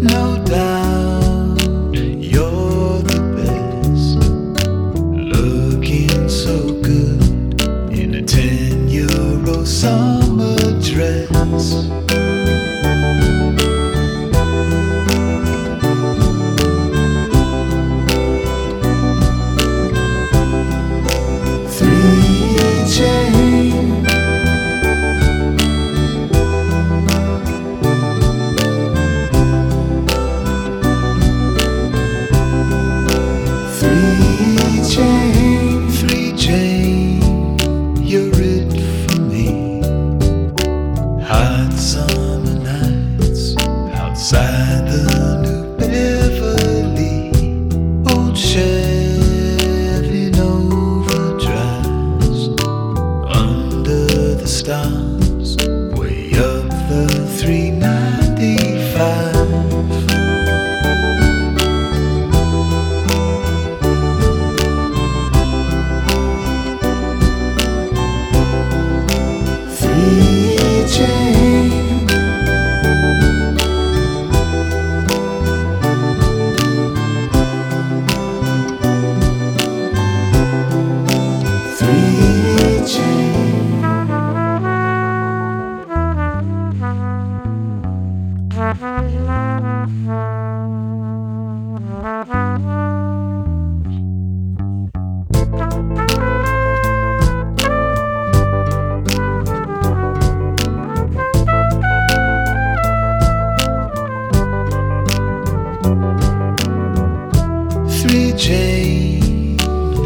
no doubt. Stars,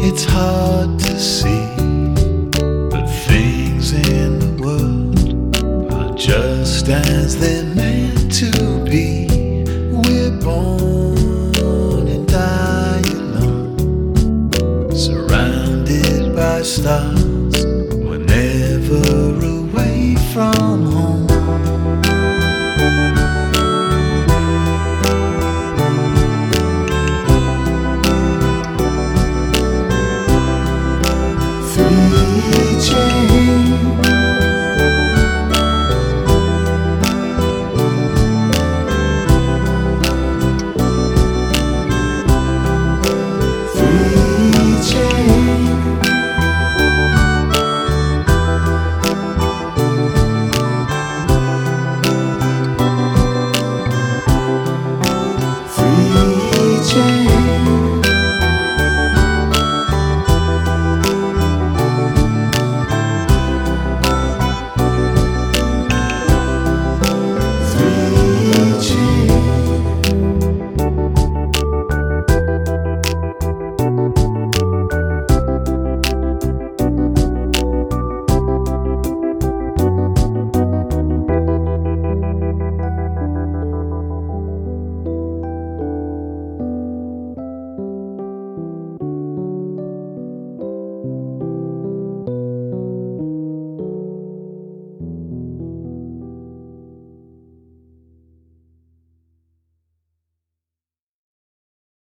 It's hard to see, but things in the world are just as they're meant to be. We're born and die alone, surrounded by stars. We're never away from home.